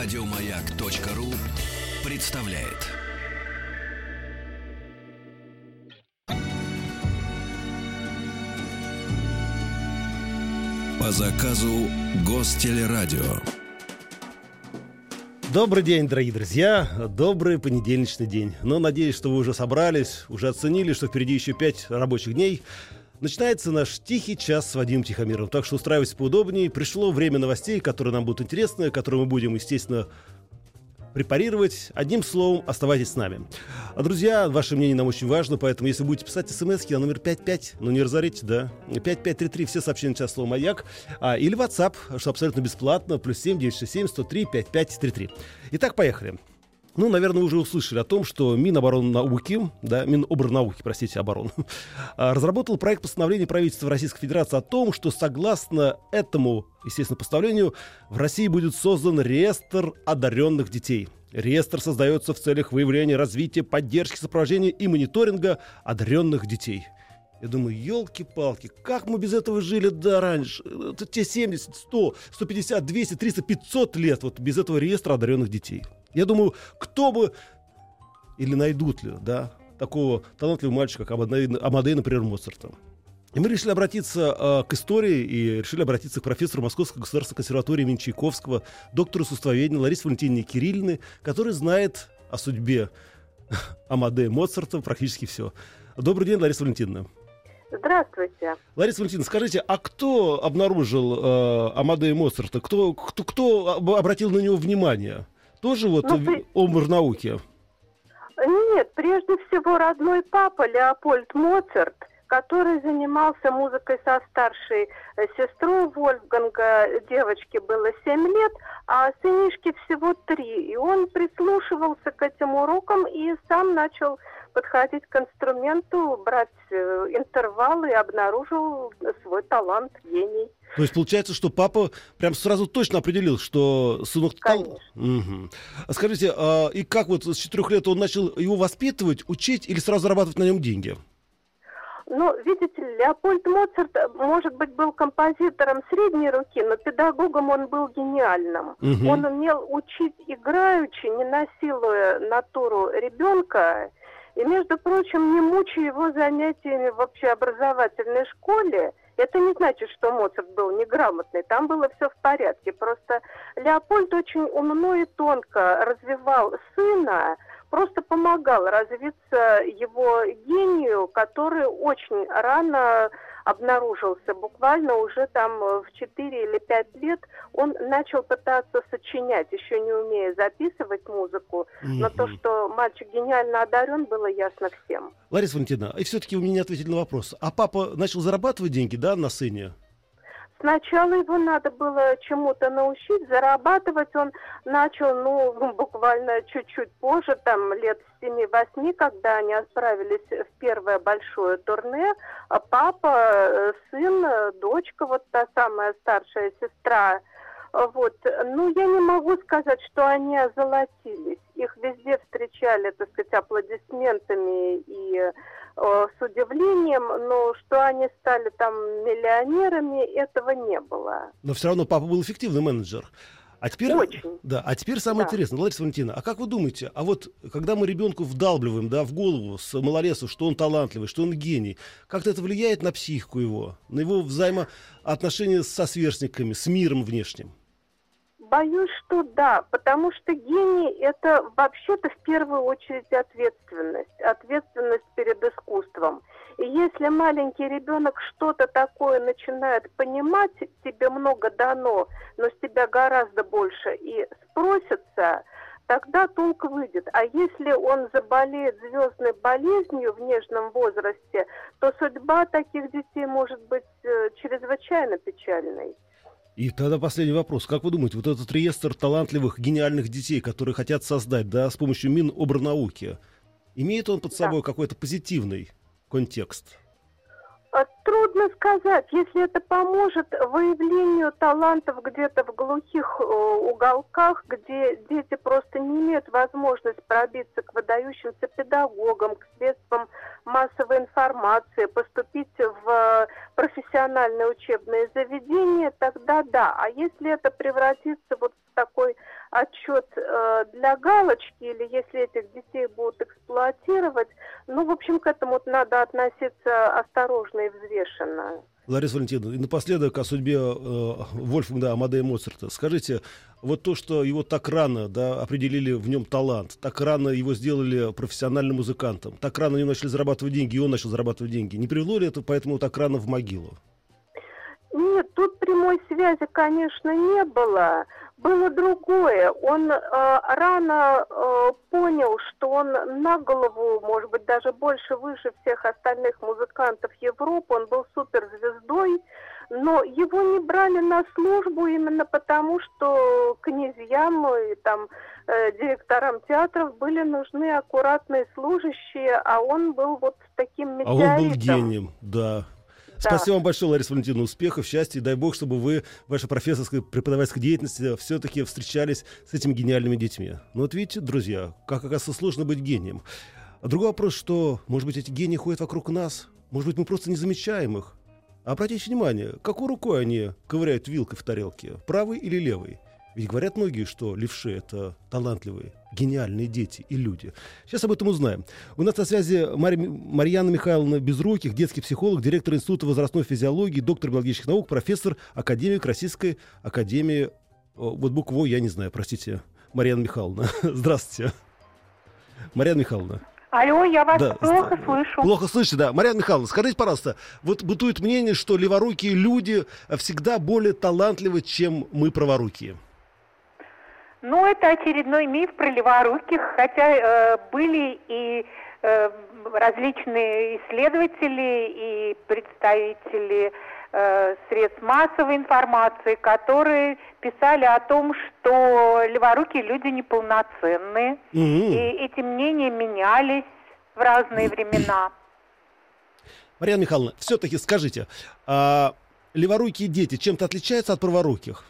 Радиомаяк.ру представляет. По заказу Гостелерадио. Добрый день, дорогие друзья. Добрый понедельничный день. Но надеюсь, что вы уже собрались, уже оценили, что впереди еще пять рабочих дней. Начинается наш тихий час с Вадимом Тихомиром. Так что устраивайтесь поудобнее. Пришло время новостей, которые нам будут интересны, которые мы будем, естественно, препарировать. Одним словом, оставайтесь с нами. А, друзья, ваше мнение нам очень важно, поэтому если будете писать смс на номер 55, ну не разорите, да, 5533, все сообщения час слово «Маяк», а, или WhatsApp, что абсолютно бесплатно, плюс 7 967 103 5533. Итак, поехали. Ну, наверное, уже услышали о том, что Минобороннауки, да, Миноборнауки, простите, оборон, а, разработал проект постановления правительства Российской Федерации о том, что согласно этому, естественно, постановлению, в России будет создан реестр одаренных детей. Реестр создается в целях выявления, развития, поддержки, сопровождения и мониторинга одаренных детей. Я думаю, елки-палки, как мы без этого жили да раньше? Это те 70, 100, 150, 200, 300, 500 лет вот без этого реестра одаренных детей. Я думаю, кто бы или найдут ли, да, такого талантливого мальчика, как Амадей, Амадей например, Моцарта. И мы решили обратиться э, к истории и решили обратиться к профессору Московской государственной консерватории имени Чайковского, доктору искусствоведения Ларисе Валентиновне Кириллиной, который знает о судьбе Амадея Моцарта практически все. Добрый день, Лариса Валентиновна. Здравствуйте. Лариса Валентиновна, скажите, а кто обнаружил э, Амадея Моцарта? Кто, кто, кто обратил на него внимание? Тоже вот ну, омр науки? Нет, прежде всего родной папа Леопольд Моцарт, который занимался музыкой со старшей э, сестрой Вольфганга. Девочке было 7 лет, а сынишке всего 3. И он прислушивался к этим урокам и сам начал подходить к инструменту, брать э, интервалы и обнаружил свой талант, гений. То есть получается, что папа прям сразу точно определил, что сынок Конечно. Угу. А скажите, а, и как вот с четырех лет он начал его воспитывать, учить или сразу зарабатывать на нем деньги? Ну, видите, Леопольд Моцарт, может быть, был композитором средней руки, но педагогом он был гениальным. Угу. Он умел учить играючи, не насилуя натуру ребенка, и, между прочим, не мучая его занятиями в общеобразовательной школе, это не значит, что Моцарт был неграмотный. Там было все в порядке. Просто Леопольд очень умно и тонко развивал сына, просто помогал развиться его гению, который очень рано обнаружился. Буквально уже там в 4 или 5 лет он начал пытаться сочинять, еще не умея записывать музыку. Mm-hmm. Но то, что мальчик гениально одарен, было ясно всем. Лариса Валентиновна, и все-таки у меня ответили на вопрос. А папа начал зарабатывать деньги, да, на сыне? Сначала его надо было чему-то научить, зарабатывать. Он начал, ну, буквально чуть-чуть позже, там, лет с 7-8, когда они отправились в первое большое турне, а папа, э, сын, дочка, вот та самая старшая сестра, вот. Ну, я не могу сказать, что они озолотились. Их везде встречали, так сказать, аплодисментами и Э, с удивлением, но что они стали там миллионерами, этого не было. Но все равно папа был эффективный менеджер. А теперь, Очень. Да, а теперь самое да. интересное, Лариса Валентина, а как вы думаете, а вот когда мы ребенку вдалбливаем, да, в голову с малолесу, что он талантливый, что он гений, как-то это влияет на психику его, на его взаимоотношения со сверстниками, с миром внешним? Боюсь, что да, потому что гений – это вообще-то в первую очередь ответственность, ответственность перед искусством. И если маленький ребенок что-то такое начинает понимать, тебе много дано, но с тебя гораздо больше, и спросится, тогда толк выйдет. А если он заболеет звездной болезнью в нежном возрасте, то судьба таких детей может быть э, чрезвычайно печальной. И тогда последний вопрос. Как вы думаете, вот этот реестр талантливых, гениальных детей, которые хотят создать да, с помощью Минобрнауки, имеет он под собой да. какой-то позитивный контекст? А, трудно сказать, если это поможет выявлению талантов где-то в глухих э, уголках, где дети просто не имеют возможность пробиться к выдающимся педагогам, к средствам массовой информации, поступить в профессиональное учебное заведение, тогда да. А если это превратится вот в такой отчет э, для галочки, или если этих детей будут эксплуатировать, ну, в общем, к этому надо относиться осторожно и взвешенно. Лариса Валентиновна, и напоследок о судьбе э, Вольфганга Амадея Моцарта. Скажите, вот то, что его так рано да, определили в нем талант, так рано его сделали профессиональным музыкантом, так рано они начали зарабатывать деньги, и он начал зарабатывать деньги, не привело ли это поэтому так рано в могилу? Нет, тут прямой связи, конечно, не было. Было другое. Он э, рано э, понял, что он на голову, может быть, даже больше выше всех остальных музыкантов Европы. Он был суперзвездой, но его не брали на службу именно потому, что князьям и там э, директорам театров были нужны аккуратные служащие, а он был вот таким метеоритом. А он был гением, да. Спасибо вам большое, Лариса Валентиновна. Успехов, счастья. Дай бог, чтобы вы в вашей профессорской преподавательской деятельности все-таки встречались с этими гениальными детьми. Ну вот видите, друзья, как оказывается сложно быть гением. А другой вопрос, что, может быть, эти гении ходят вокруг нас? Может быть, мы просто не замечаем их? Обратите внимание, какой рукой они ковыряют вилкой в тарелке, правой или левой? Ведь говорят многие, что левши — это талантливые, гениальные дети и люди. Сейчас об этом узнаем. У нас на связи Марь... Марьяна Михайловна Безруких, детский психолог, директор Института возрастной физиологии, доктор биологических наук, профессор, академик Российской академии... Вот букву я не знаю, простите. Марьяна Михайловна, здравствуйте. Марьяна Михайловна. Алло, я вас да, плохо слышу. Плохо слышите, да. Марьяна Михайловна, скажите, пожалуйста, вот бытует мнение, что леворукие люди всегда более талантливы, чем мы праворукие. Ну, это очередной миф про леворуких, хотя э, были и э, различные исследователи и представители э, средств массовой информации, которые писали о том, что леворукие люди неполноценные, mm-hmm. и эти мнения менялись в разные времена. Марьяна Михайловна, все-таки скажите, а леворукие дети чем-то отличаются от праворуких?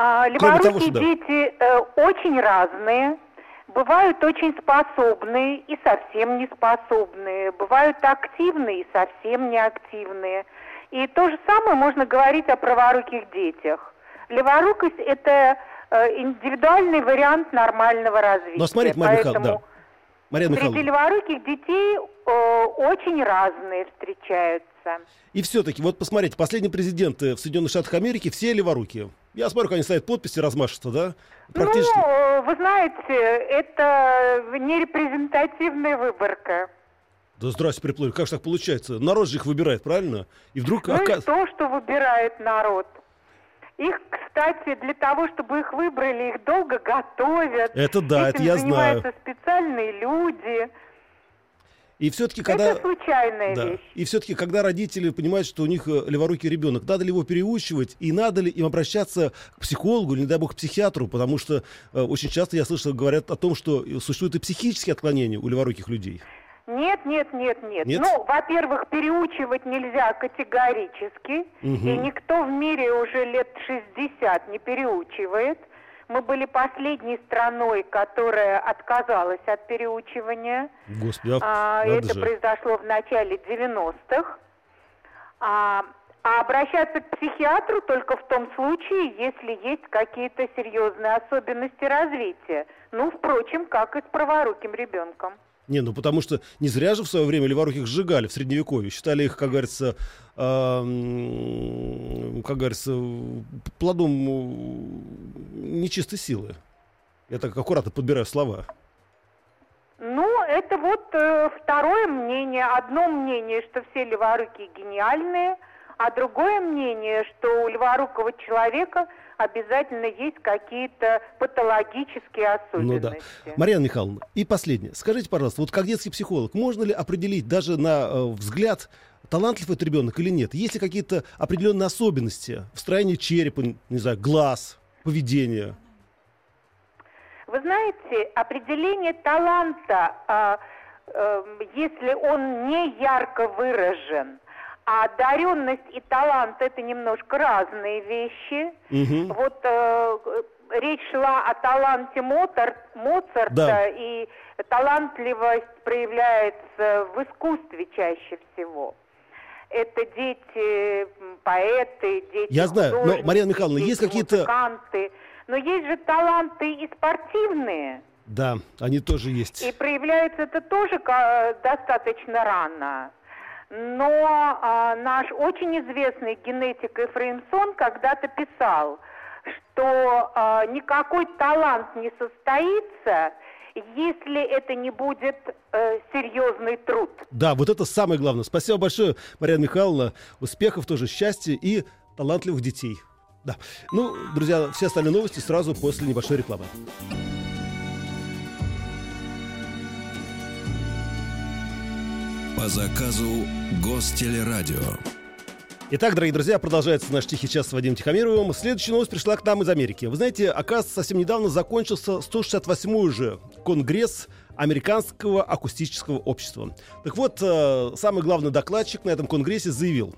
А, леворукие дети э, очень разные. Бывают очень способные и совсем не способные. Бывают активные и совсем не активные. И то же самое можно говорить о праворуких детях. Леворукость – это э, индивидуальный вариант нормального развития. Но смотрите, Мария Поэтому да. Мария Среди леворуких детей э, очень разные встречаются. И все-таки, вот посмотрите, последние президенты в Соединенных Штатах Америки все леворукие. Я смотрю, как они ставят подписи размашисто, да? Практически. Ну, вы знаете, это не репрезентативная выборка. Да здрасте, приплыли. Как же так получается? Народ же их выбирает, правильно? И вдруг... Ну оказ... и то, что выбирает народ. Их, кстати, для того, чтобы их выбрали, их долго готовят. Это да, Этим это я знаю. занимаются специальные люди. И все-таки, когда... Это случайная да. вещь. И все-таки, когда родители понимают, что у них э, леворукий ребенок, надо ли его переучивать, и надо ли им обращаться к психологу, или, не дай бог, к психиатру, потому что э, очень часто я слышал, говорят о том, что существуют и психические отклонения у леворуких людей. Нет, нет, нет, нет. нет? Ну, во-первых, переучивать нельзя категорически, угу. и никто в мире уже лет 60 не переучивает. Мы были последней страной, которая отказалась от переучивания. Господи, а, это же. произошло в начале 90-х. А, а обращаться к психиатру только в том случае, если есть какие-то серьезные особенности развития. Ну, впрочем, как и с праворуким ребенком. Не, ну потому что не зря же в свое время леворуких сжигали в Средневековье. Считали их, как говорится, э, как говорится, плодом нечистой силы. Я так аккуратно подбираю слова. Ну, это вот э, второе мнение. Одно мнение, что все леворукие гениальные, а другое мнение, что у леворукого человека обязательно есть какие-то патологические особенности. Ну да. Марьяна Михайловна, и последнее. Скажите, пожалуйста, вот как детский психолог, можно ли определить даже на э, взгляд, талантлив этот ребенок или нет? Есть ли какие-то определенные особенности в строении черепа, не знаю, глаз, поведения? Вы знаете, определение таланта, э, э, если он не ярко выражен, а одаренность и талант это немножко разные вещи. Угу. Вот э, речь шла о таланте Моцарт, Моцарта, да. и талантливость проявляется в искусстве чаще всего. Это дети поэты, дети Я знаю, но, Марьяна Михайловна, есть какие-то... Но есть же таланты и спортивные. Да, они тоже есть. И проявляется это тоже достаточно рано. Но а, наш очень известный генетик Ефремсон когда-то писал, что а, никакой талант не состоится, если это не будет э, серьезный труд. Да, вот это самое главное. Спасибо большое, Мария Михайловна. Успехов тоже, счастья и талантливых детей. Да. Ну, друзья, все остальные новости сразу после небольшой рекламы. По заказу Гостелерадио. Итак, дорогие друзья, продолжается наш тихий час с Вадимом Тихомировым. Следующая новость пришла к нам из Америки. Вы знаете, оказывается, совсем недавно закончился 168-й уже конгресс Американского акустического общества. Так вот, э, самый главный докладчик на этом конгрессе заявил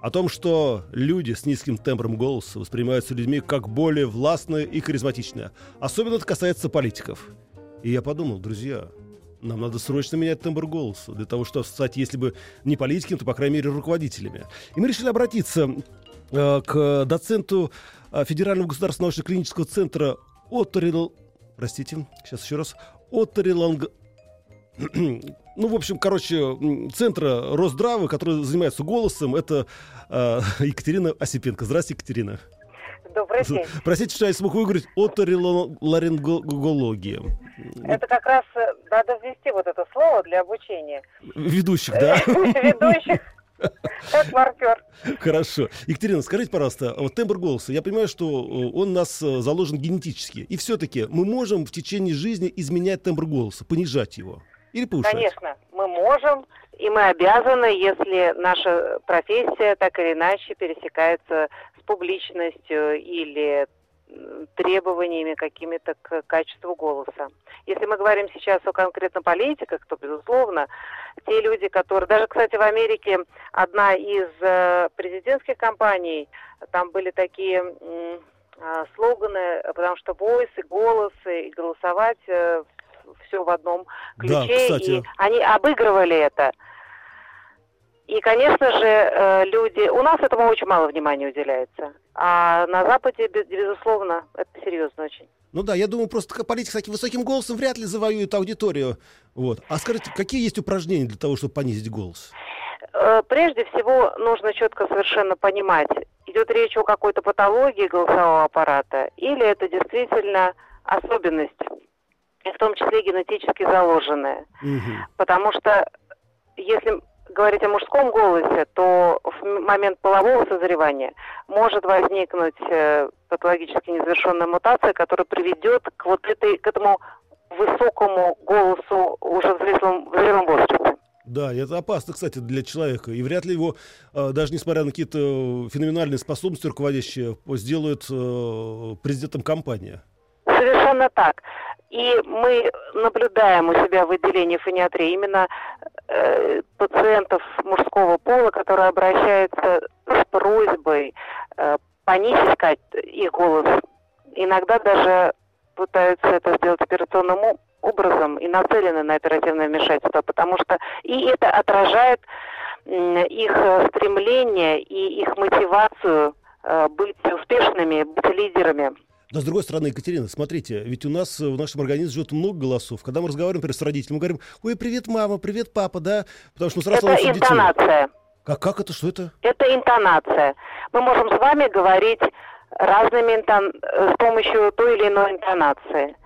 о том, что люди с низким тембром голоса воспринимаются людьми как более властные и харизматичные. Особенно это касается политиков. И я подумал, друзья, нам надо срочно менять тембр голоса, для того, чтобы стать, если бы не политиками, то, по крайней мере, руководителями. И мы решили обратиться э, к доценту э, Федерального государственного научно-клинического центра Отторил... Простите, сейчас еще раз. Отториланг... ну, в общем, короче, центра Росздравы, который занимается голосом, это э, Екатерина Осипенко. Здравствуйте, Екатерина. Добрый день. Простите, что я смог выговорить оториларингология. Это как раз э, надо ввести вот это слово для обучения. Ведущих, да? Ведущих. Как маркер. Хорошо. Екатерина, скажите, пожалуйста, вот тембр голоса, я понимаю, что э, он у нас э, заложен генетически. И все-таки мы можем в течение жизни изменять тембр голоса, понижать его? Или повышать? Конечно, мы можем, и мы обязаны, если наша профессия так или иначе пересекается публичностью или требованиями какими-то к качеству голоса. Если мы говорим сейчас о конкретно политиках, то, безусловно, те люди, которые... Даже, кстати, в Америке одна из э, президентских кампаний, там были такие э, слоганы, потому что voice и голос, и голосовать э, все в одном ключе. Да, кстати. И они обыгрывали это. И, конечно же, э, люди... У нас этому очень мало внимания уделяется. А на Западе, безусловно, это серьезно очень. Ну да, я думаю, просто политик с таким высоким голосом вряд ли завоюет аудиторию. Вот. А скажите, какие есть упражнения для того, чтобы понизить голос? Э, прежде всего, нужно четко совершенно понимать, идет речь о какой-то патологии голосового аппарата, или это действительно особенность, в том числе генетически заложенная. Угу. Потому что если говорить о мужском голосе, то в момент полового созревания может возникнуть э, патологически незавершенная мутация, которая приведет к вот этой, к этому высокому голосу уже в зрелом, в зрелом возрасте. Да, это опасно, кстати, для человека. И вряд ли его, э, даже несмотря на какие-то феноменальные способности руководящие, сделают э, президентом компании. Совершенно так. И мы наблюдаем у себя в отделении фониатрии именно э, пациентов мужского пола, которые обращаются с просьбой э, понизить их голос. Иногда даже пытаются это сделать операционным образом и нацелены на оперативное вмешательство, потому что и это отражает их стремление и их мотивацию э, быть успешными, быть лидерами. Но с другой стороны, Екатерина, смотрите, ведь у нас в нашем организме живет много голосов. Когда мы разговариваем, например, с родителями, мы говорим, ой, привет, мама, привет, папа, да? Потому что мы сразу Это интонация. Детей. Как, как это, что это? Это интонация. Мы можем с вами говорить разными интон... с помощью той или иной интонации.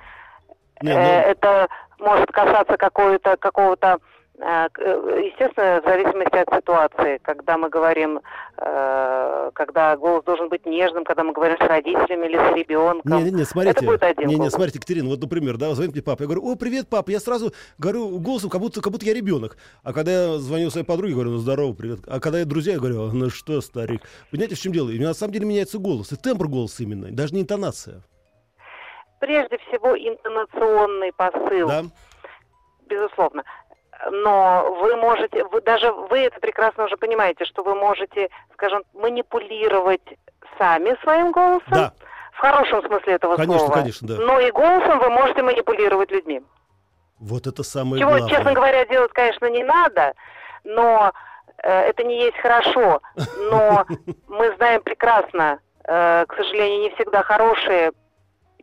Не, ну... Это может касаться какого-то какого-то Э, э, естественно, в зависимости от ситуации, когда мы говорим, э, когда голос должен быть нежным, когда мы говорим с родителями или с ребенком. Не, не, не, смотрите, это будет один не, не, смотрите, Екатерина, вот, например, да, звонит мне папа, я говорю, о, привет, папа, я сразу говорю голосом, как будто, как будто я ребенок. А когда я звоню своей подруге, говорю, ну, здорово, привет. А когда я друзья, я говорю, ну что, старик. Понимаете, в чем дело? И на самом деле меняется голос, и тембр голоса именно, даже не интонация. Прежде всего, интонационный посыл. Да? Безусловно но вы можете, вы, даже вы это прекрасно уже понимаете, что вы можете, скажем, манипулировать сами своим голосом. Да. В хорошем смысле этого конечно, слова. Конечно, да. Но и голосом вы можете манипулировать людьми. Вот это самое Чего, главное. честно говоря, делать, конечно, не надо, но э, это не есть хорошо. Но мы знаем прекрасно, э, к сожалению, не всегда хорошие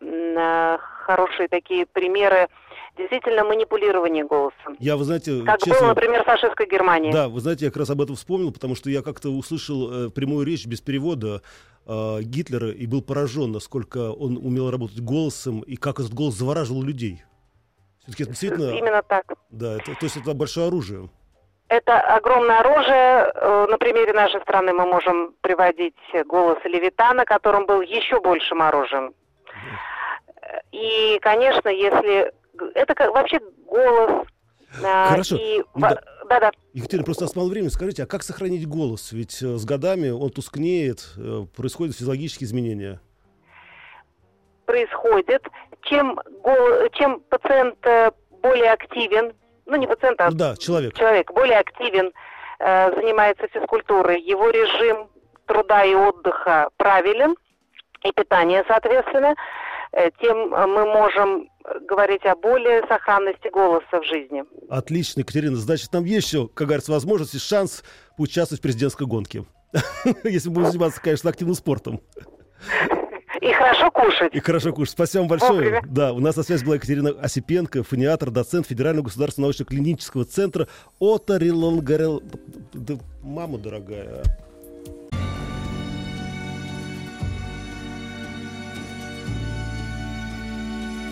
э, хорошие такие примеры действительно манипулирования голосом. Я, вы знаете, как честно, было, например, в фашистской Германии. Да, вы знаете, я как раз об этом вспомнил, потому что я как-то услышал э, прямую речь без перевода э, Гитлера и был поражен, насколько он умел работать голосом и как этот голос завораживал людей. Все-таки это действительно... Именно так. Да, это, то есть это большое оружие. Это огромное оружие. Э, на примере нашей страны мы можем приводить голос Левитана, которым был еще большим оружием. И, конечно, если... Это как, вообще голос... А, Хорошо. И... Да. Да-да. Екатерина, просто нас мало времени. Скажите, а как сохранить голос? Ведь э, с годами он тускнеет, э, происходят физиологические изменения. Происходит. Чем, гол... Чем пациент более активен, ну не пациент, а да, человек. человек более активен, э, занимается физкультурой, его режим труда и отдыха правилен, и питание, соответственно, э, тем мы можем говорить о более сохранности голоса в жизни. Отлично, Екатерина. Значит, нам есть еще, как говорится, возможность и шанс поучаствовать в президентской гонке. Если будем заниматься, конечно, активным спортом. И хорошо кушать. И хорошо кушать. Спасибо вам большое. Вовремя. Да, у нас на связи была Екатерина Осипенко, фониатор, доцент Федерального государственного научно-клинического центра Оторилонгарел... Да, мама дорогая.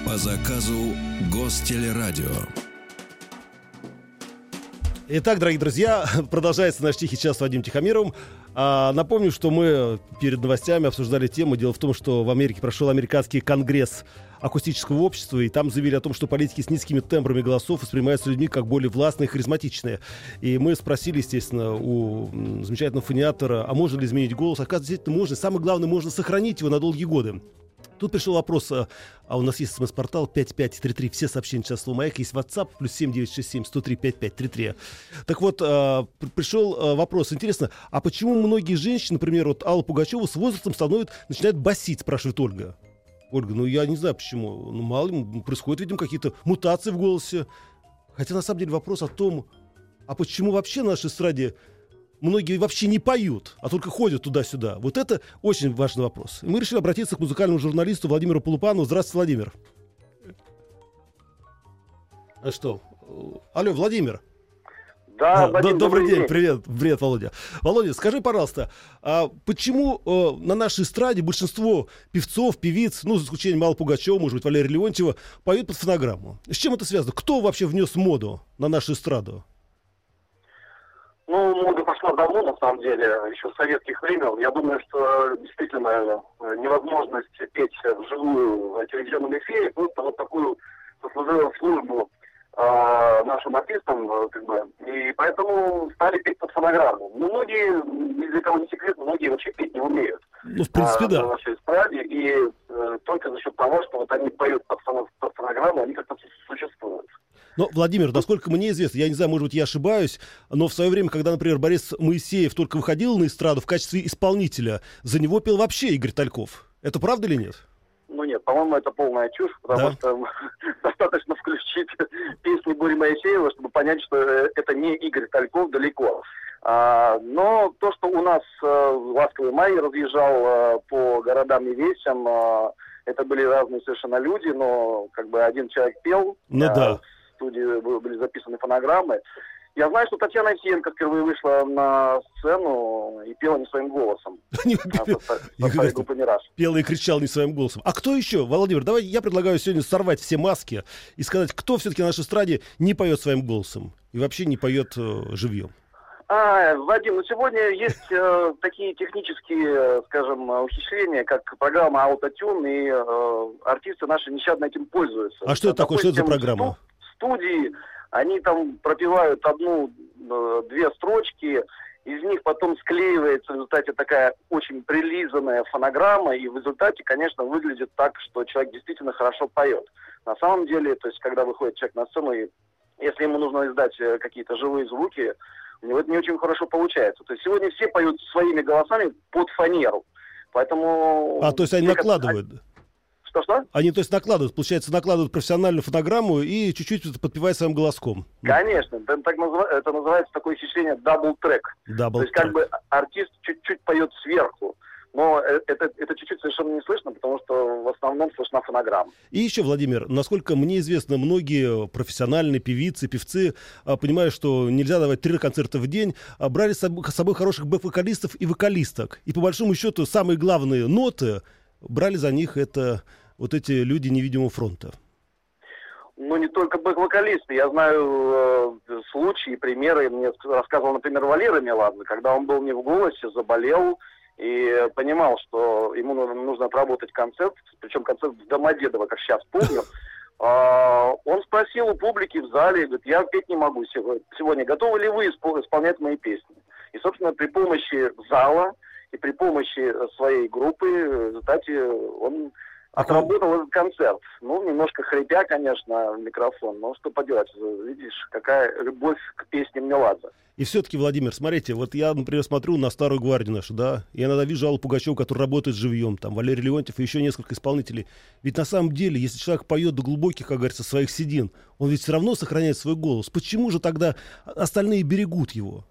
По заказу Гостелерадио. Итак, дорогие друзья, продолжается наш тихий час с Вадимом Тихомировым. А, напомню, что мы перед новостями обсуждали тему. Дело в том, что в Америке прошел американский конгресс акустического общества, и там заявили о том, что политики с низкими тембрами голосов воспринимаются людьми как более властные и харизматичные. И мы спросили, естественно, у замечательного фониатора, а можно ли изменить голос? Оказывается, действительно можно. Самое главное, можно сохранить его на долгие годы. Тут пришел вопрос, а, а у нас есть смс-портал 5533, все сообщения сейчас слово «Маяк», есть WhatsApp, плюс 7967 103 5533. Так вот, а, пришел а, вопрос, интересно, а почему многие женщины, например, вот Алла Пугачева с возрастом становятся, начинают басить, спрашивает Ольга. Ольга, ну я не знаю почему, ну мало ли, происходят, видимо, какие-то мутации в голосе. Хотя на самом деле вопрос о том, а почему вообще на нашей эстраде многие вообще не поют, а только ходят туда-сюда. Вот это очень важный вопрос. И мы решили обратиться к музыкальному журналисту Владимиру Полупану. Здравствуйте, Владимир. А что? Алло, Владимир. Да, Вадим, добрый, добрый день. день, привет, привет, Володя. Володя, скажи, пожалуйста, а почему э, на нашей эстраде большинство певцов, певиц, ну, за исключением Мала Пугачева, может быть, Валерия Леонтьева, поют под фонограмму? С чем это связано? Кто вообще внес моду на нашу эстраду? Ну, мода пошла давно, на самом деле, еще с советских времен. Я думаю, что действительно э, невозможность петь вживую в телевизионном эфире просто вот такую сослужила службу э, нашим артистам, э, как бы, и поэтому стали петь под фонограмму. Ну, многие, ни для кого не секрет, многие вообще петь не умеют. Ну, в принципе, а, да. На нашей эстраде, и э, только за счет того, что вот они поют под, под фонограмму, они как-то существуют. Но, Владимир, насколько мне известно, я не знаю, может быть, я ошибаюсь, но в свое время, когда, например, Борис Моисеев только выходил на эстраду в качестве исполнителя, за него пел вообще Игорь Тальков. Это правда или нет? Ну нет, по-моему, это полная чушь, потому да? что достаточно включить песни Бори Моисеева, чтобы понять, что э, это не Игорь Тальков далеко. А, но то, что у нас э, «Ласковый май» разъезжал э, по городам и весям, это были разные совершенно люди, но как бы один человек пел. Ну да студии были записаны фонограммы. Я знаю, что Татьяна Овсиенко впервые вышла на сцену и пела не своим голосом. Пела и кричала не своим голосом. А кто еще? Владимир, давай я предлагаю сегодня сорвать все маски и сказать, кто все-таки на нашей эстраде не поет своим голосом и вообще не поет э, живьем. А, Вадим, ну сегодня есть э, такие технические, скажем, ухищрения, как программа Autotune, и э, артисты наши нещадно этим пользуются. А что это такое? Что это за программа? Студии, они там пропивают одну-две э, строчки, из них потом склеивается в результате такая очень прилизанная фонограмма, и в результате, конечно, выглядит так, что человек действительно хорошо поет. На самом деле, то есть, когда выходит человек на сцену, и если ему нужно издать э, какие-то живые звуки, у него это не очень хорошо получается. То есть сегодня все поют своими голосами под фанеру. Поэтому... А, то есть они накладывают? Что-что? Они, то есть, накладывают, получается, накладывают профессиональную фотограмму и чуть-чуть подпевают своим голоском. Конечно, это, так назыв... это называется такое ощущение double track. Double то есть, как бы артист чуть-чуть поет сверху. но э, это, это чуть-чуть совершенно не слышно, потому что в основном слышна фонограмма. И еще, Владимир, насколько мне известно, многие профессиональные певицы, певцы, а, понимая, что нельзя давать три концерта в день, а, брали с собой хороших бэк-вокалистов и вокалисток. И по большому счету самые главные ноты брали за них это вот эти люди невидимого фронта. Ну, не только бэк-вокалисты. Я знаю э, случаи, примеры. Мне рассказывал, например, Валера Меладзе, когда он был не в голосе, заболел, и понимал, что ему нужно отработать концерт, причем концерт в Домодедово, как сейчас помню. А, он спросил у публики в зале, говорит, я петь не могу сегодня, готовы ли вы исполнять мои песни? И, собственно, при помощи зала и при помощи своей группы, в результате он отработал этот концерт. Ну, немножко хрипя, конечно, в микрофон, но что поделать, видишь, какая любовь к песням Меладзе. И все-таки, Владимир, смотрите, вот я, например, смотрю на старую гвардию нашу, да, я иногда вижу Аллу Пугачеву, который работает живьем, там, Валерий Леонтьев и еще несколько исполнителей. Ведь на самом деле, если человек поет до глубоких, как говорится, своих седин, он ведь все равно сохраняет свой голос. Почему же тогда остальные берегут его?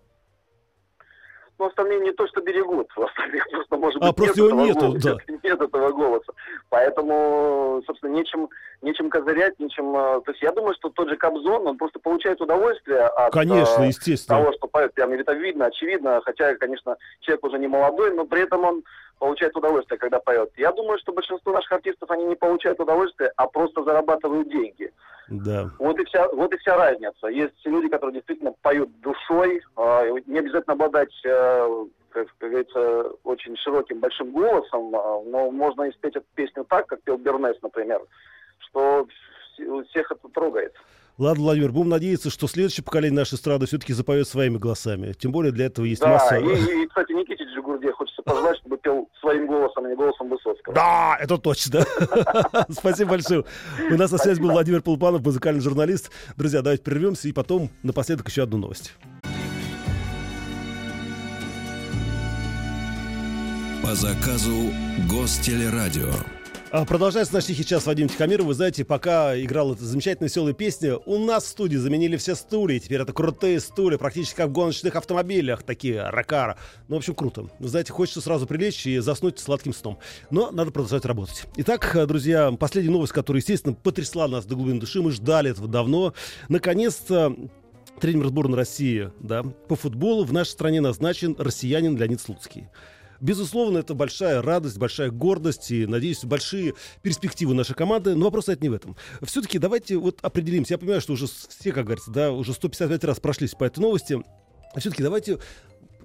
Ну, остальные не то, что берегут, остальных просто, может а, быть, а, просто нет, его нету, голоса, да. нет этого голоса. Поэтому, собственно, нечем, нечем козырять, нечем... Э, то есть я думаю, что тот же Кобзон, он просто получает удовольствие от конечно, естественно. того, что поет. Прям это видно, очевидно, хотя, конечно, человек уже не молодой, но при этом он получает удовольствие, когда поет. Я думаю, что большинство наших артистов, они не получают удовольствие, а просто зарабатывают деньги. Да. Вот и вся, вот и вся разница. Есть люди, которые действительно поют душой, э, не обязательно обладать, э, как, как говорится, очень широким, большим голосом, э, но можно испеть эту песню так, как пел Бернес, например, что всех это трогает. Ладно, Владимир, будем надеяться, что следующее поколение нашей эстрады все-таки запоет своими голосами. Тем более для этого есть да, масса... И, и, кстати, Никите Джигурде хочется позвать, чтобы пел своим голосом, а не голосом Высоцкого. Да, это точно. Спасибо большое. У нас на связи был Владимир Полупанов, музыкальный журналист. Друзья, давайте прервемся и потом напоследок еще одну новость. По заказу Гостелерадио. А, продолжается наш тихий час Вадим Тихомиров. Вы знаете, пока играла эта замечательная веселая песня, у нас в студии заменили все стулья. Теперь это крутые стулья, практически как в гоночных автомобилях, такие ракара. Ну, в общем, круто. Вы знаете, хочется сразу прилечь и заснуть сладким сном. Но надо продолжать работать. Итак, друзья, последняя новость, которая, естественно, потрясла нас до глубины души. Мы ждали этого давно. Наконец-то тренер сборной России да, по футболу в нашей стране назначен россиянин Леонид Слуцкий. Безусловно, это большая радость, большая гордость и, надеюсь, большие перспективы нашей команды. Но вопрос это не в этом. Все-таки давайте вот определимся. Я понимаю, что уже все, как говорится, да, уже 155 раз прошлись по этой новости. Все-таки давайте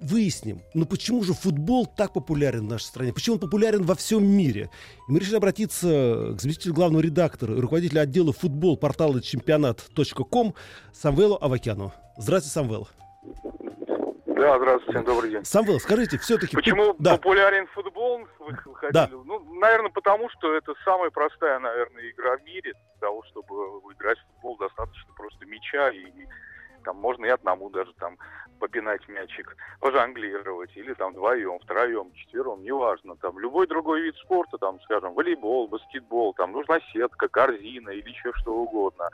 выясним, ну почему же футбол так популярен в нашей стране? Почему он популярен во всем мире? И мы решили обратиться к заместителю главного редактора и руководителю отдела футбол портала чемпионат.ком Самвелу Авакяну. Здравствуйте, Самвел. Да, здравствуйте, добрый день. Самвел, скажите, все-таки... Почему да. популярен футбол? Вы хотели? Да. Ну, наверное, потому что это самая простая, наверное, игра в мире. Для того, чтобы играть в футбол, достаточно просто мяча и там можно и одному даже там попинать мячик, пожонглировать, или там вдвоем, втроем, четвером, неважно, там любой другой вид спорта, там, скажем, волейбол, баскетбол, там нужна сетка, корзина или еще что угодно.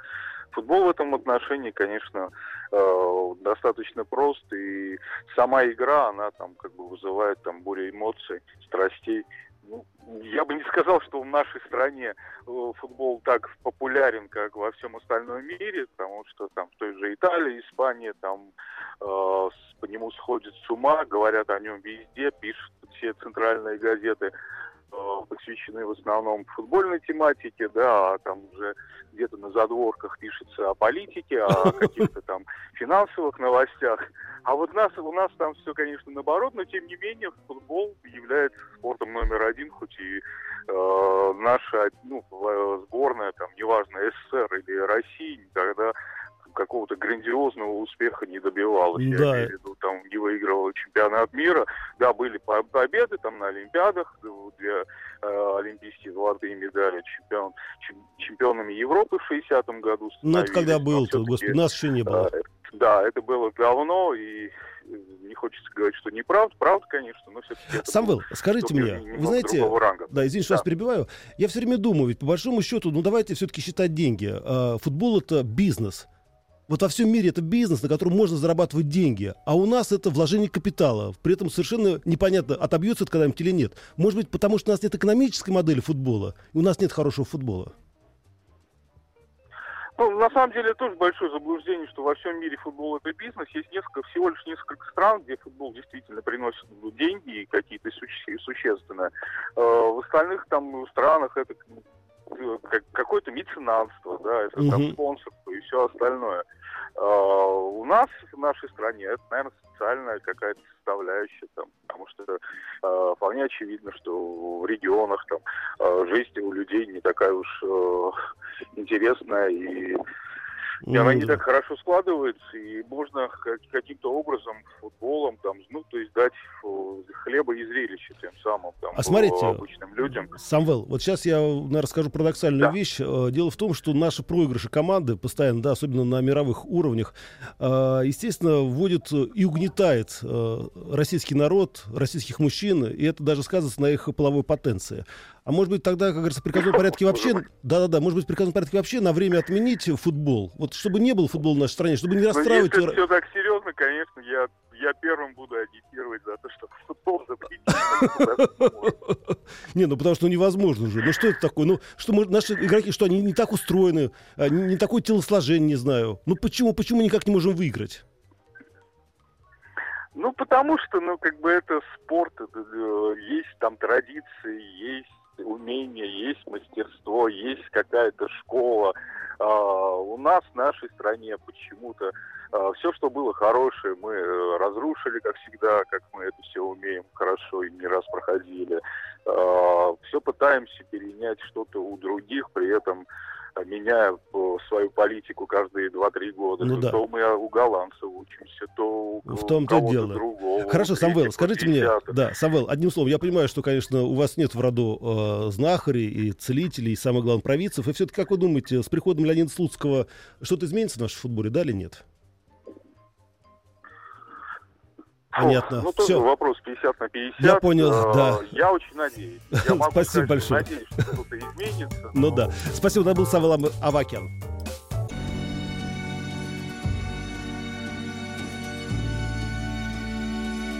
Футбол в этом отношении, конечно, э, достаточно прост, и сама игра, она там как бы вызывает там более эмоций, страстей. Ну, я бы не сказал, что в нашей стране э, футбол так популярен, как во всем остальном мире, потому что там в той же Италии, Испании, там э, по нему сходят с ума, говорят о нем везде, пишут все центральные газеты. Э, посвящены в основном футбольной тематике, да, а там уже где-то на задворках пишется о политике, о каких-то там финансовых новостях. А вот нас, у нас там все, конечно, наоборот, но тем не менее футбол является спортом номер один, хоть и э, наша ну, сборная, там, неважно, СССР или России, никогда какого-то грандиозного успеха не добивалась. Да. Я имею в виду, там не выигрывала чемпионат мира. Да, были победы там на Олимпиадах, две э, олимпийские золотые медали, чемпион, чемпионами Европы в 60-м году. Ну, это когда был-то, господи, нас еще не было. Э, да, это было давно, и не хочется говорить, что неправда, правда, конечно, но все-таки... Самвел, скажите мне, вы знаете, да, извините, что да. вас перебиваю, я все время думаю, ведь по большому счету, ну давайте все-таки считать деньги. А, футбол это бизнес, Вот во всем мире это бизнес, на котором можно зарабатывать деньги, а у нас это вложение капитала. При этом совершенно непонятно, отобьется это когда-нибудь или нет. Может быть, потому что у нас нет экономической модели футбола, и у нас нет хорошего футбола. Ну, на самом деле, тоже большое заблуждение, что во всем мире футбол это бизнес. Есть несколько, всего лишь несколько стран, где футбол действительно приносит деньги и какие-то суще, существенные. Э, в остальных там странах это какое-то меценатство, да, это угу. там спонсорство и все остальное. Uh, у нас в нашей стране это, наверное, социальная какая-то составляющая, там, потому что uh, вполне очевидно, что в регионах там uh, жизнь у людей не такая уж uh, интересная и и не так хорошо складывается, и можно каким-то образом футболом, там, ну, то есть дать хлеба и зрелище тем самым там, а смотрите, обычным людям. Самвел, вот сейчас я наверное, расскажу парадоксальную да. вещь. Э, дело в том, что наши проигрыши команды постоянно, да, особенно на мировых уровнях, э, естественно, вводит и угнетает э, российский народ, российских мужчин, и это даже сказывается на их половой потенции. А может быть тогда, как говорится, в приказном порядке вообще, да-да-да, может быть в приказном порядке вообще на время отменить футбол, вот чтобы не было футбола в нашей стране, чтобы не ну, расстраивать... Ну, если все так серьезно, конечно, я, я первым буду агитировать за то, чтобы футбол запретить. Не, ну потому что невозможно же. Ну что это такое? Ну что мы, наши игроки, что они не так устроены, а, не такое телосложение, не знаю. Ну почему, почему никак не можем выиграть? Ну, потому что, ну, как бы это спорт, это, э, есть там традиции, есть умение, есть мастерство, есть какая-то школа. А, у нас в нашей стране почему-то а, все, что было хорошее, мы э, разрушили, как всегда, как мы это все умеем хорошо и не раз проходили. А, все пытаемся перенять что-то у других, при этом меняя свою политику каждые 2-3 года. Ну, да. То мы у голландцев учимся, то у, в том-то дело. другого. Хорошо, Самвел, скажите мне, да, Самвел, одним словом, я понимаю, что, конечно, у вас нет в роду э, знахарей и целителей, и, самое главное, провидцев. И все-таки, как вы думаете, с приходом Леонида Слуцкого что-то изменится в нашем футболе, да или нет? Понятно. Ну, тоже Все. вопрос 50 на 50. Я понял, а, да. Я очень надеюсь. Я могу Спасибо сказать, большое. Надеюсь, что что-то изменится. Ну да. Спасибо, это был Савел Авакян.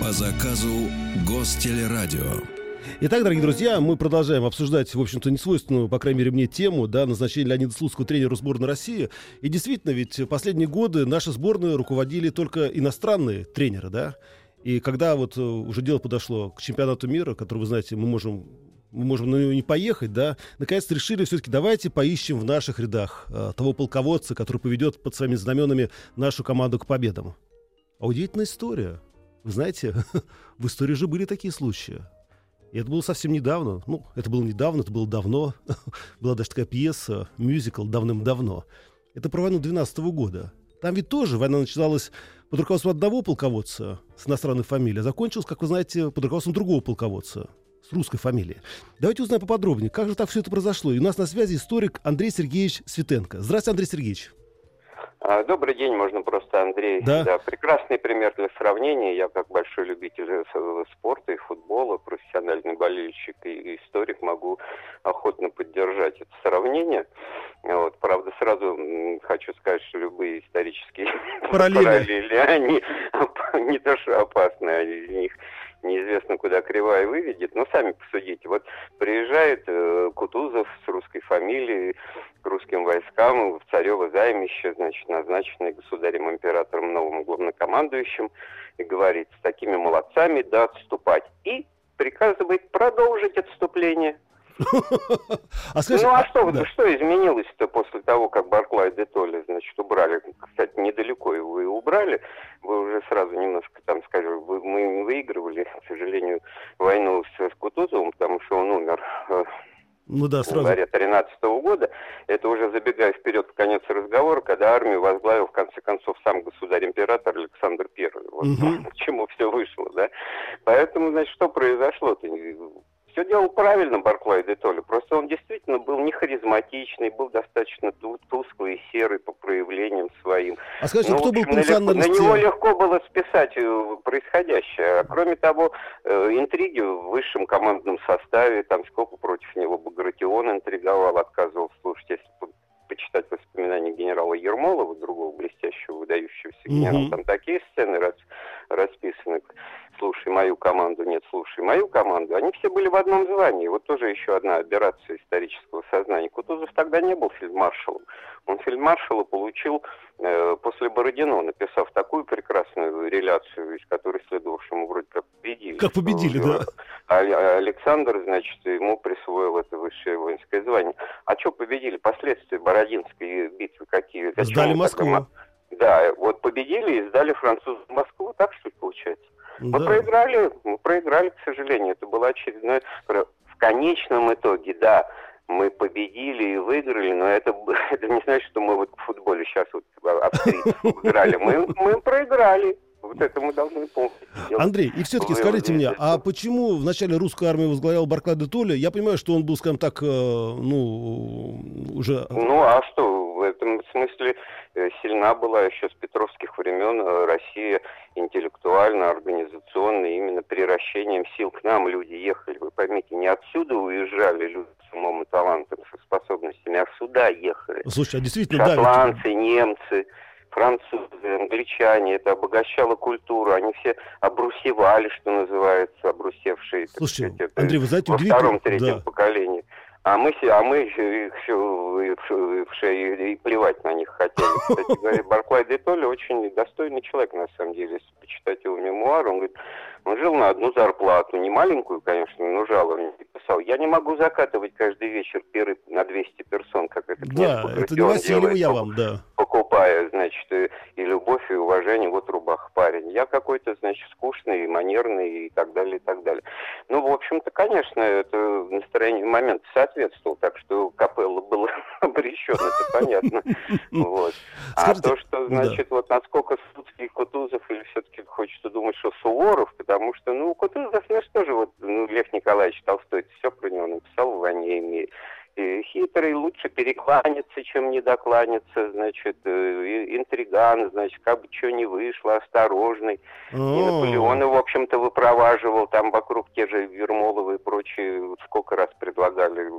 По заказу Гостелерадио. Итак, дорогие друзья, мы продолжаем обсуждать, в общем-то, несвойственную, по крайней мере, мне тему, да, назначение Леонида Слуцкого тренера сборной России. И действительно, ведь последние годы наши сборные руководили только иностранные тренеры, да. И когда вот э, уже дело подошло к чемпионату мира, который, вы знаете, мы можем мы можем на него не поехать, да, наконец-то решили все-таки давайте поищем в наших рядах э, того полководца, который поведет под своими знаменами нашу команду к победам. А удивительная история. Вы знаете, в истории же были такие случаи. И это было совсем недавно. Ну, это было недавно, это было давно. Была даже такая пьеса, мюзикл давным-давно. Это про войну 12 -го года. Там ведь тоже война начиналась под руководством одного полководца с иностранной фамилией, а закончилась, как вы знаете, под руководством другого полководца с русской фамилией. Давайте узнаем поподробнее, как же так все это произошло. И у нас на связи историк Андрей Сергеевич Светенко. Здравствуйте, Андрей Сергеевич. А, добрый день, можно просто Андрей. Да. да. Прекрасный пример для сравнения. Я как большой любитель спорта и футбола, профессиональный болельщик и историк могу охотно поддержать это сравнение. Вот. Правда, сразу хочу сказать, что любые исторические параллели, параллели они не то что опасны, они из них неизвестно, куда кривая выведет, но сами посудите. Вот приезжает э, Кутузов с русской фамилией к русским войскам в Царево займище, значит, назначенный государем-императором новым главнокомандующим, и говорит, с такими молодцами да отступать. И приказывает продолжить отступление. А скажи, ну а что, да. что изменилось-то после того, как Барклай де Толли, значит, убрали? Кстати, недалеко его и убрали. Вы уже сразу немножко там скажем, мы выигрывали, к сожалению, войну с Кутузовым, потому что он умер э, ну да, сразу. январе 13 года. Это уже забегая вперед в конец разговора, когда армию возглавил в конце концов сам государь-император Александр I. Вот угу. к чему все вышло, да. Поэтому, значит, что произошло-то? Все делал правильно Барклай де Толли, просто он действительно был не харизматичный, был достаточно тусклый и серый по проявлениям своим. А скажите, ну, кто общем, был национальности? На него легко было списать э, происходящее. А кроме того, э, интриги в высшем командном составе, там сколько против него Багратион интриговал, отказывал слушать, если почитать воспоминания генерала Ермолова, другого блестящего, выдающегося генерала. Mm-hmm. Там такие сцены рас, расписаны слушай мою команду, слушай мою команду, они все были в одном звании. Вот тоже еще одна операция исторического сознания. Кутузов тогда не был фельдмаршалом. Он фельдмаршала получил э, после Бородино, написав такую прекрасную реляцию, из которой мы вроде как победили. Как победили, что, да. А, а Александр, значит, ему присвоил это высшее воинское звание. А что победили? Последствия Бородинской битвы какие? Сдали Москву. Такое? Да, вот победили и сдали французов Москву, так что ли получается? Мы да. проиграли, мы проиграли, к сожалению. Это было очередное... В конечном итоге, да, мы победили и выиграли, но это, это не значит, что мы вот в футболе сейчас вот австрийцев выиграли. Мы, мы проиграли. Вот это мы должны помнить. Андрей, и все-таки скажите мне, а почему в начале русской армии возглавлял Барклай де Толли? Я понимаю, что он был, скажем так, э, ну, уже... Ну, а что, в этом смысле э, сильна была еще с петровских времен э, Россия интеллектуально, организационно, именно приращением сил к нам люди ехали. Вы поймите, не отсюда уезжали люди с умом и талантом, со способностями, а сюда ехали. Слушай, а действительно, Шотландцы, да, ведь... немцы французы, англичане, это обогащало культуру, они все обрусевали, что называется, обрусевшие. Слушай, сказать, Андрей, вы знаете, во втором, третьем да. поколении. А мы, а мы их все и плевать на них хотели. Кстати говоря, Барклай де Толли очень достойный человек, на самом деле. Если почитать его мемуары, он говорит, он жил на одну зарплату, не маленькую, конечно, но жалование писал. Я не могу закатывать каждый вечер пиры на 200 персон, как это Да, это не Васильев я вам, да. Покупая, значит, и, и любовь, и уважение, вот рубах парень. Я какой-то, значит, скучный, манерный и так далее, и так далее. Ну, в общем-то, конечно, это настроение, момент соответствовал, так что капелла была обречен, это понятно. Вот. А то, что, значит, вот насколько Слуцкий, Кутузов, или все-таки хочется думать, что Суворов, потому что, ну, Кутузов, ну что же, вот, ну, Лев Николаевич Толстой все про него написал в «Войне и мире» хитрый, лучше перекланяться, чем не докланяться, значит, э, интриган, значит, как бы что не вышло, осторожный. И Наполеон, в общем-то, выпроваживал там вокруг те же Ермоловы и прочие, сколько раз предлагали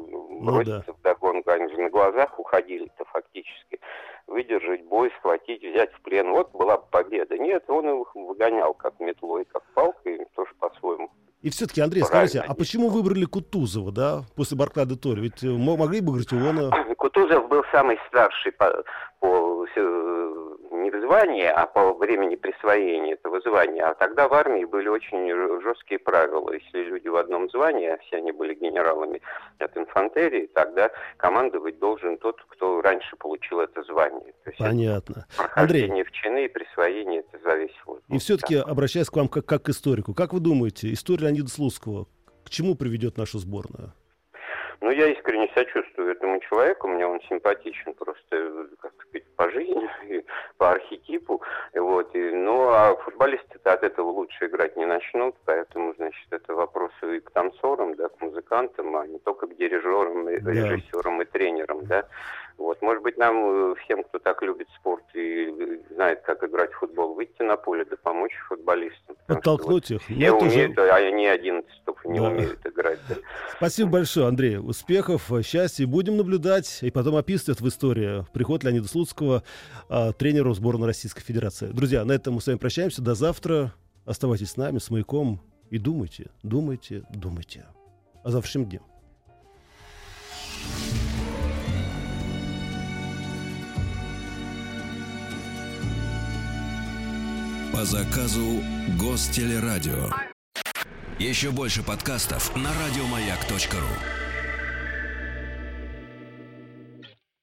броситься ну, да. в догонку, они же на глазах уходили-то фактически. Выдержать бой, схватить, взять в плен. Вот была победа. Нет, он их выгонял как метлой, как палкой, тоже по-своему. И все-таки, Андрей, Правильно. скажите, а почему выбрали Кутузова, да, после Барклада Тори? Ведь э, могли бы говорить Иона... Кутузов был самый старший по, по в звании, а по времени присвоения этого звания. А тогда в армии были очень жесткие правила. Если люди в одном звании, а все они были генералами от инфантерии, тогда командовать должен тот, кто раньше получил это звание. То есть Понятно. Прохождение Андрей, в чины и присвоение это зависело. И все-таки, обращаясь к вам как, как к историку, как вы думаете, история Леонида Слуцкого к чему приведет нашу сборную? Ну, я искренне сочувствую этому человеку, мне он симпатичен просто, как сказать, по жизни, по архетипу, вот, и, ну, а футболисты от этого лучше играть не начнут, поэтому, значит, это вопросы и к танцорам, да, к музыкантам, а не только к дирижерам, да. режиссерам и тренерам, да, вот, может быть, нам э, всем, кто так любит спорт и знает, как играть в футбол, выйти на поле, да помочь футболистам. Подтолкнуть вот их. Все умеют, уже... а они 11 не да. умеют играть. Да. Спасибо большое, Андрей. Успехов, счастья. Будем наблюдать и потом описывать в истории приход Леонида Слуцкого, а, тренеру сборной Российской Федерации. Друзья, на этом мы с вами прощаемся. До завтра. Оставайтесь с нами, с маяком. И думайте, думайте, думайте о завтрашнем дне. По заказу Гостелерадио. Еще больше подкастов на радиомаяк.ру.